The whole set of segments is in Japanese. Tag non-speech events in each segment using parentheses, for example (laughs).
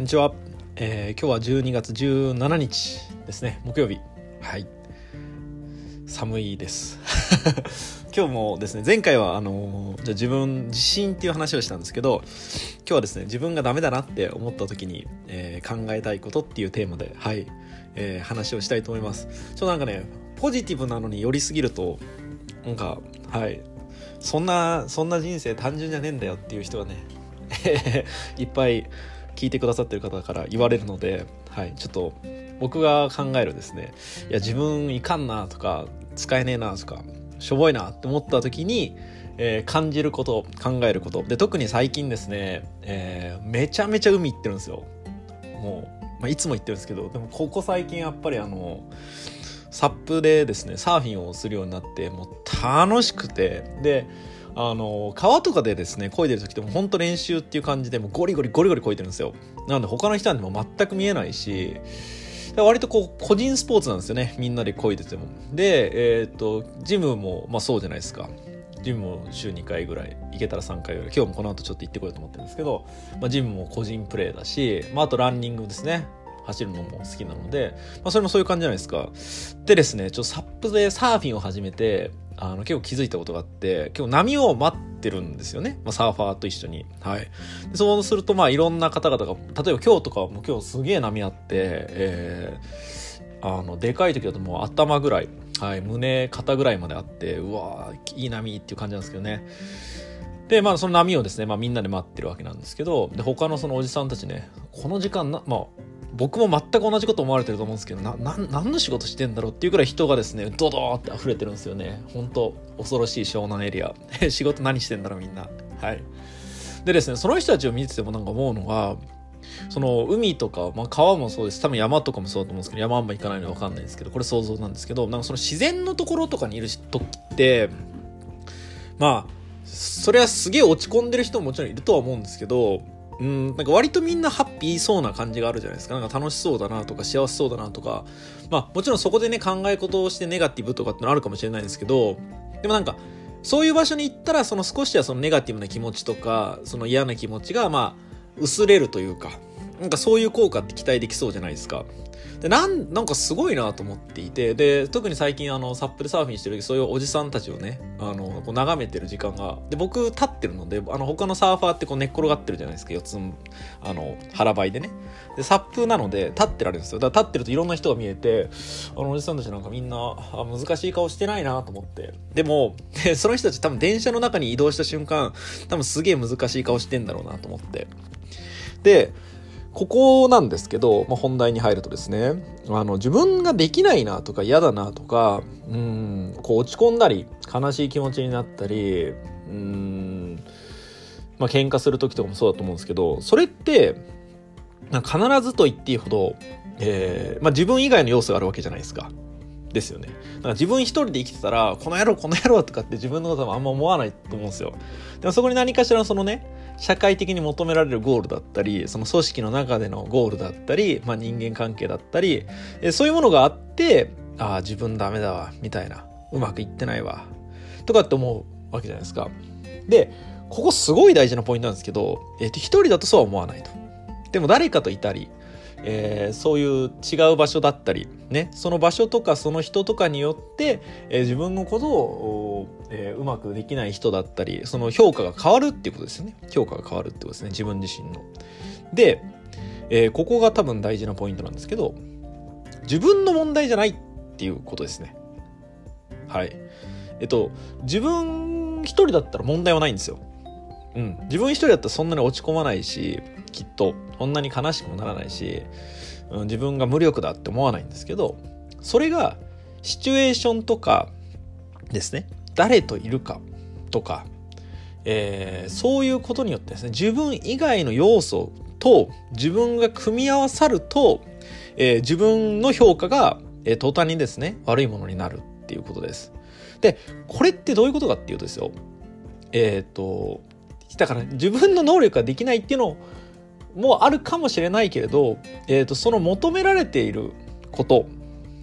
んにちは、えー、今日は12月17日ですね。木曜日。はい。寒いです。(laughs) 今日もですね前回はあの、じゃ自分自信っていう話をしたんですけど今日はですね自分がダメだなって思った時に、えー、考えたいことっていうテーマではい、えー、話をしたいと思います。ちょっとなんかねポジティブなのに寄りすぎるとなんかはい。そんなそんな人生単純じゃねえんだよっていう人がね (laughs) いっぱい聞いてくださってる方から言われるので、はい、ちょっと僕が考えるですねいや自分いかんなとか使えねえなとかしょぼいなって思った時に、えー、感じること考えること。で特に最近ですね、えー、めちゃめちゃ海行ってるんですよ。もう、まあ、いつも行ってるんですけどでもここ最近やっぱりあのサップでですねサーフィンをするようになってもう楽しくてであの川とかでですね漕いでる時でも本当練習っていう感じでもゴリゴリゴリゴリ漕いでるんですよ。なので他の人なんても全く見えないし割とこう個人スポーツなんですよね。みんなで漕いでても。でえっ、とジムもまあそうじゃないですか。ジムも週2回ぐらい行けたら3回ぐらい。今日もこの後ちょっと行ってこようと思ってるんですけど、まあ、ジムも個人プレーだし、まあ、あとランニングですね。走るのも好きなので、まあ、それもそういう感じじゃないですか。でですねちょっとサップでサーフィンを始めてあの結構気づいたことがあって結構波を待ってるんですよね、まあ、サーファーと一緒に。はい。でそうするとまあいろんな方々が例えば今日とかも今日すげえ波あってえー、あのでかい時だともう頭ぐらい、はい、胸肩ぐらいまであってうわいい波っていう感じなんですけどね。でまあその波をですね、まあ、みんなで待ってるわけなんですけどで他のそのおじさんたちねこの時間なまあ僕も全く同じこと思われてると思うんですけどな何の仕事してんだろうっていうくらい人がですねドドーって溢れてるんですよね。本当恐ろしい湘南エリア。(laughs) 仕事何してんだろうみんな。はい。でですねその人たちを見ててもなんか思うのがその海とか、まあ、川もそうです。多分山とかもそうだと思うんですけど山あんま行かないので分かんないんですけどこれ想像なんですけどなんかその自然のところとかにいる時ってまあそれはすげえ落ち込んでる人ももちろんいるとは思うんですけどうん、なんか割とみんなハッピーそうな感じがあるじゃないですか。なんか楽しそうだなとか幸せそうだなとか。まあもちろんそこでね考え事をしてネガティブとかってのあるかもしれないんですけど、でもなんかそういう場所に行ったらその少しはそのネガティブな気持ちとか、その嫌な気持ちがまあ薄れるというか、なんかそういう効果って期待できそうじゃないですか。でなんなんかすごいなと思っていてで特に最近あのサップでサーフィンしてるそういうおじさんたちをねあのこう眺めてる時間がで僕立ってるのであの他のサーファーってこう寝っ転がってるじゃないですか四つんあの腹ばいでね。でサップなので立ってられるんですよ。だから立ってるといろんな人が見えてあのおじさんたちなんかみんなあ難しい顔してないなと思って。でも (laughs) その人たち多分電車の中に移動した瞬間多分すげえ難しい顔してんだろうなと思って。でここなんですけど、まあ、本題に入るとですねあの自分ができないなとか嫌だなとかうんこう落ち込んだり悲しい気持ちになったりうんまあ喧嘩する時とかもそうだと思うんですけどそれって必ずと言っていいほど、えーまあ、自分以外の要素があるわけじゃないですか。ですよね。だから自分一人で生きてたら、この野郎、この野郎 (laughs) とかって自分のこともあんま思わないと思うんですよ。でもそこに何かしらそのね、社会的に求められるゴールだったりその組織の中でのゴールだったり、まあ、人間関係だったりそういうものがあってああ自分ダメだわみたいなうまくいってないわとかって思うわけじゃないですか。でここすごい大事なポイントなんですけど、えー、と一人だとそうは思わないと。でも誰かといたりえー、そういう違う場所だったり、ね、その場所とかその人とかによって、えー、自分のことを、えー、うまくできない人だったりその評価が変わるっていうことですよね評価が変わるってことですね自分自身の。で、え、ここが多分大事なポイントなんですけど自分の問題じゃないっていうことですね。はい。えっと自分一人だったら問題はないんですよ。うん、自分一人だったらそんなに落ち込まないしきっとそんなに悲しくもならないし、うん、自分が無力だって思わないんですけどそれがシチュエーションとかですね誰といるかとか、えー、そういうことによってですね自分以外の要素と自分が組み合わさると、えー、自分の評価が、えー、途端にですね悪いものになるっていうことです。でこれってどういうことかっていうとですよえっ、ー、とだから自分の能力ができないっていうのをもあるかもしれないけれど、えーと、その求められていること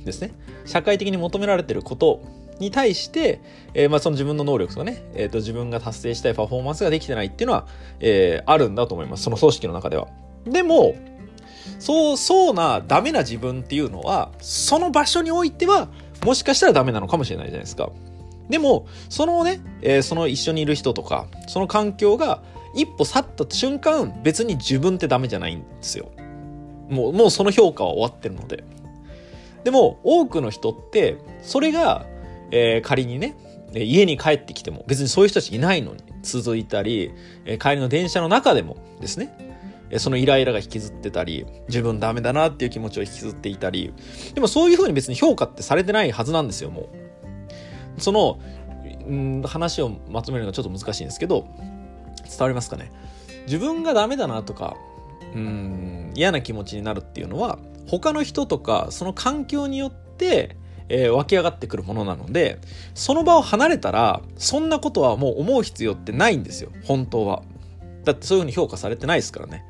ですね社会的に求められていることに対して、えー、まあ、その自分の能力とかね、えーと、自分が達成したいパフォーマンスができてないっていうのは、えー、あるんだと思いますその組織の中では。でもそうそうなダメな自分っていうのはその場所においてはもしかしたらダメなのかもしれないじゃないですか。でもそのね、えー、その一緒にいる人とかその環境が一歩去った瞬間別に自分ってダメじゃないんですよ。もうもうその評価は終わってるので。でも多くの人ってそれが、えー、仮にね家に帰ってきても別にそういう人たちいないのに続いたり、え、帰りの電車の中でもですねそのイライラが引きずってたり、自分ダメだなっていう気持ちを引きずっていたり、でもそういうふうに別に評価ってされてないはずなんですよ、もう。その、うん、話をまとめるのがちょっと難しいんですけど、伝わりますかね？自分がダメだなとか、うん、嫌な気持ちになるっていうのは、他の人とか、その環境によって、えー、湧き上がってくるものなので、その場を離れたら、そんなことはもう思う必要ってないんですよ、本当は。だってそういうふうに評価されてないですからね。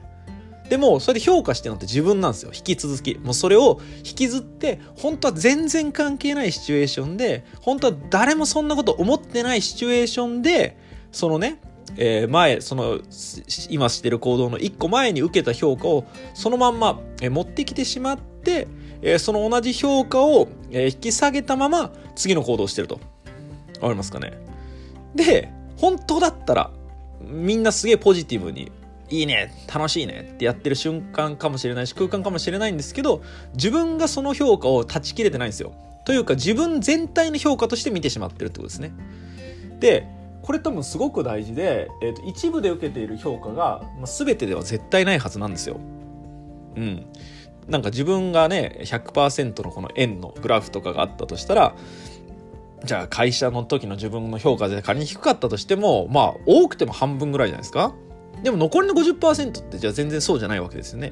でも、それで評価してるのって自分なんですよ。引き続き。もうそれを引きずって、本当は全然関係ないシチュエーションで、本当は誰もそんなこと思ってないシチュエーションで、そのね、えー、前、その、今してる行動の一個前に受けた評価を、そのまんま、え、持ってきてしまって、え、その同じ評価を、え引き下げたまま、次の行動をしてると。わかりますかね？で、本当だったら、みんなすげえポジティブにいいね楽しいねってやってる瞬間かもしれないし空間かもしれないんですけど自分がその評価を断ち切れてないんですよ。というか自分全体の評価として見てしまってるってことですね。でこれ多分すごく大事で、えーと、一部で受けている評価が、まあ、全てでは絶対ないはずなんですよ。うん。なんか自分がね100%のこの円のグラフとかがあったとしたらじゃあ会社の時の自分の評価で仮に低かったとしてもまあ多くても半分ぐらいじゃないですか。でも残りの50%ってじゃあ全然そうじゃないわけですよね。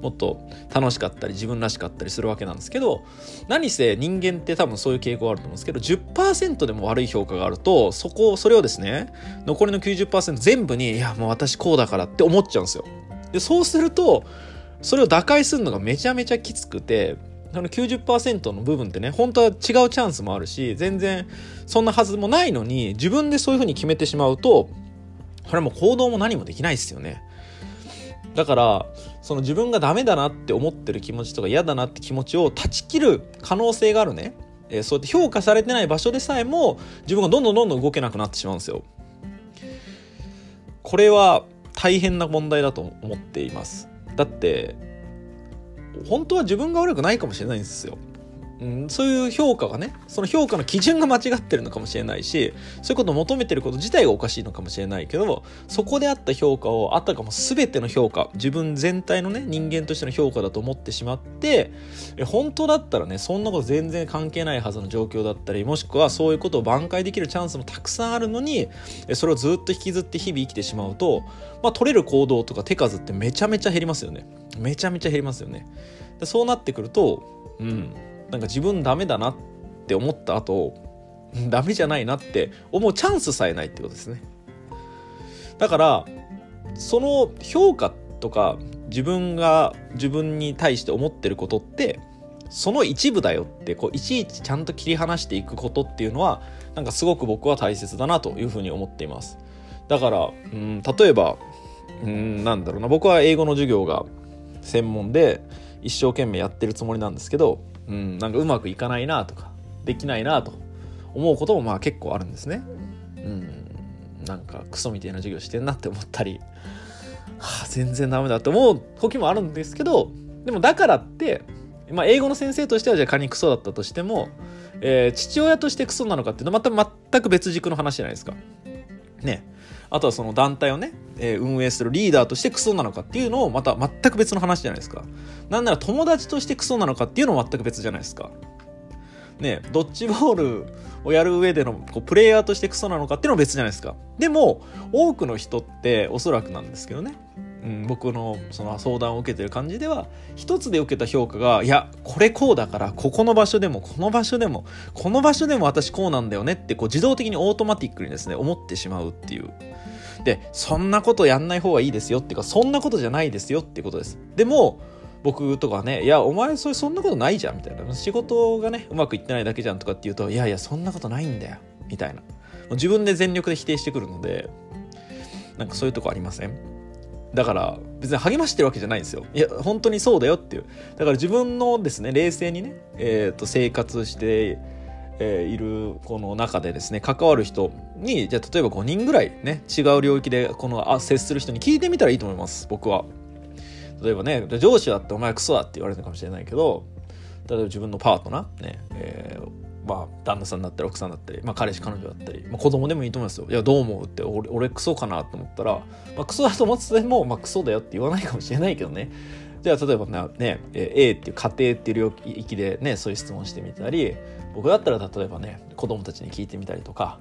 もっと楽しかったり自分らしかったりするわけなんですけど何せ人間って多分そういう傾向あると思うんですけど10%でも悪い評価があるとそこそれをですね残りの90%全部にいやもう私こうだからって思っちゃうんですよ。でそうするとそれを打開するのがめちゃめちゃきつくてその90%の部分ってね本当は違うチャンスもあるし全然そんなはずもないのに自分でそういうふうに決めてしまうとこれも行動も何もできないですよね。だからその自分がダメだなって思ってる気持ちとか嫌だなって気持ちを断ち切る可能性があるね、えー、そうやって評価されてない場所でさえも自分がどんどんどんどん動けなくなってしまうんですよ。これは大変な問題だと思っています。だって本当は自分が悪くないかもしれないんですよ。うん、そういう評価がねその評価の基準が間違ってるのかもしれないしそういうことを求めてること自体がおかしいのかもしれないけどそこであった評価をあたかも全ての評価自分全体のね人間としての評価だと思ってしまってえ本当だったらねそんなこと全然関係ないはずの状況だったりもしくはそういうことを挽回できるチャンスもたくさんあるのにそれをずっと引きずって日々生きてしまうと、まあ、取れる行動とか手数ってめちゃめちゃ減りますよね。めちゃめちゃ減りますよね。そうなってくるとうん。なんか自分ダメだなって思った後 (laughs) ダメじゃないなって思うチャンスさえないってことですね。だからその評価とか自分が自分に対して思ってることってその一部だよってこういちいちちゃんと切り離していくことっていうのはなんかすごく僕は大切だなというふうに思っています。だからうん例えばうんなんだろうな僕は英語の授業が専門で一生懸命やってるつもりなんですけどうん、なんかうまくいかないなとかできないなと思うこともまあ結構あるんですね。うん、なんかクソみたいな授業してんなって思ったり、はあ、全然ダメだって思う時もあるんですけどでもだからって、まあ、英語の先生としてはじゃあ仮にクソだったとしても、えー、父親としてクソなのかっていうのはまた全く別軸の話じゃないですか。ね。あとはその団体をね、えー、運営するリーダーとしてクソなのかっていうのをまた全く別の話じゃないですか。なんなら友達としてクソなのかっていうのも全く別じゃないですか。ね、ドッジボールをやる上でのこうプレイヤーとしてクソなのかっていうのも別じゃないですか。でも、多くの人っておそらくなんですけどね、うん、僕のその相談を受けてる感じでは一つで受けた評価がいやこれこうだからここの場所でもこの場所でもこの場所でも私こうなんだよねってこう自動的にオートマティックにですね思ってしまうっていうでそんなことやんない方がいいですよっていうかそんなことじゃないですよっていうことですでも僕とかね、いや、お前それそんなことないじゃんみたいな。仕事がね、うまくいってないだけじゃんとかって言うと、いやいや、そんなことないんだよみたいな。自分で全力で否定してくるので、なんかそういうとこありません？だから別に励ましてるわけじゃないんですよ。いや本当にそうだよっていう。だから自分のですね冷静にね、えー、と生活してえー、いるこの中でですね関わる人にじゃあ例えば5人ぐらいね違う領域でこのあ接する人に聞いてみたらいいと思います。僕は。例えばね上司だってお前クソだって言われるかもしれないけど例えば自分のパートナーね、えーまあ、旦那さんだったり奥さんだったり、まあ、彼氏彼女だったり、まあ、子供でもいいと思いますよ。いやどう思うって俺俺クソかなと思ったら、まあ、クソだと思ってても、まあ、クソだよって言わないかもしれないけどねじゃあ例えばね A っていう家庭っていう領域でねそういう質問してみたり僕だったら例えばね子供たちに聞いてみたりとか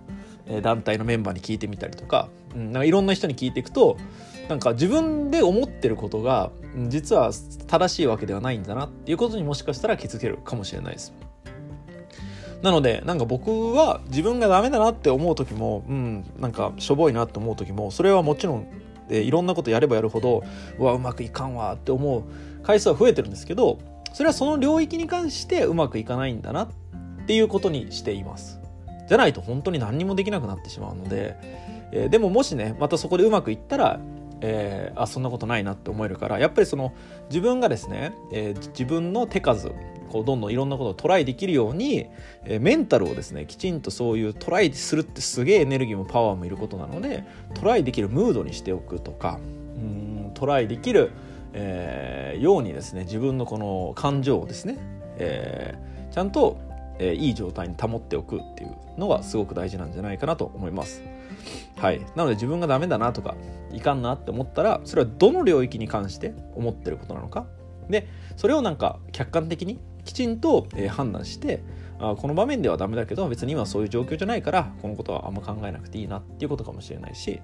団体のメンバーに聞いてみたりとか,、うん、なんかいろんな人に聞いていくとなんか自分で思ってることが実は正しいわけではないんだなっていうことにもしかしたら気づけるかもしれないです。なのでなんか僕は自分がダメだなって思う時もうんなんかしょぼいなって思う時もそれはもちろんでいろんなことやればやるほどうわうまくいかんわって思う回数は増えてるんですけどそれはその領域に関してうまくいかないんだなっていうことにしています。じゃないと本当に何にもできなくなってしまうので、えー、でももしねまたそこでうまくいったらえー、あそんなことないなって思えるからやっぱりその自分がですね、えー、自分の手数こうどんどんいろんなことをトライできるように、えー、メンタルをですねきちんとそういうトライするってすげえエネルギーもパワーもいることなのでトライできるムードにしておくとかうんトライできる、えー、ようにですね自分のこの感情をですね、えー、ちゃんとえー、いい状態に保っておくっていうのがすごく大事なんじゃないかなと思います。はい、なので自分がダメだなとかいかんなって思ったらそれはどの領域に関して思ってることなのか。でそれをなんか客観的にきちんと、え、判断してあこの場面ではダメだけど別に今そういう状況じゃないからこのことはあんま考えなくていいなっていうことかもしれないし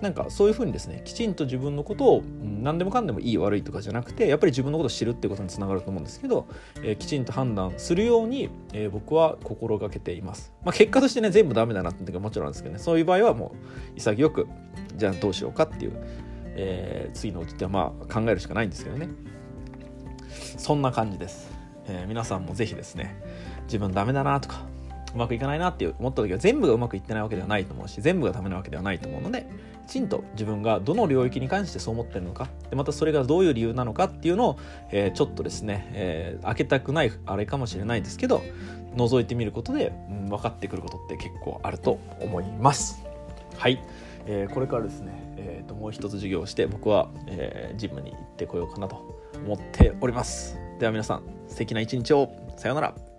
なんかそういうふうにですねきちんと自分のことを何でもかんでもいい悪いとかじゃなくてやっぱり自分のことを知るっていうことにつながると思うんですけど、えー、きちんと判断するように、えー、僕は心がけています、まあ、結果としてね全部ダメだなっていうのはもちろんですけどねそういう場合はもう潔くじゃあどうしようかっていう、えー、次のうちってまあ考えるしかないんですけどね。そんな感じです、えー、皆さんもぜひですね自分ダメだなとかうまくいかないなって思った時は全部がうまくいってないわけではないと思うし全部がダメなわけではないと思うのできちんと自分がどの領域に関してそう思ってるのかでまたそれがどういう理由なのかっていうのを、えー、ちょっとですね、えー、開けたくないあれかもしれないですけど覗いてみることで、うん、分かってくることって結構あると思います。はい、えー、これからですね、えーと、もう一つ授業をして僕は、えー、ジムに行ってこようかなと思っております。では皆さん素敵な一日を。さようなら。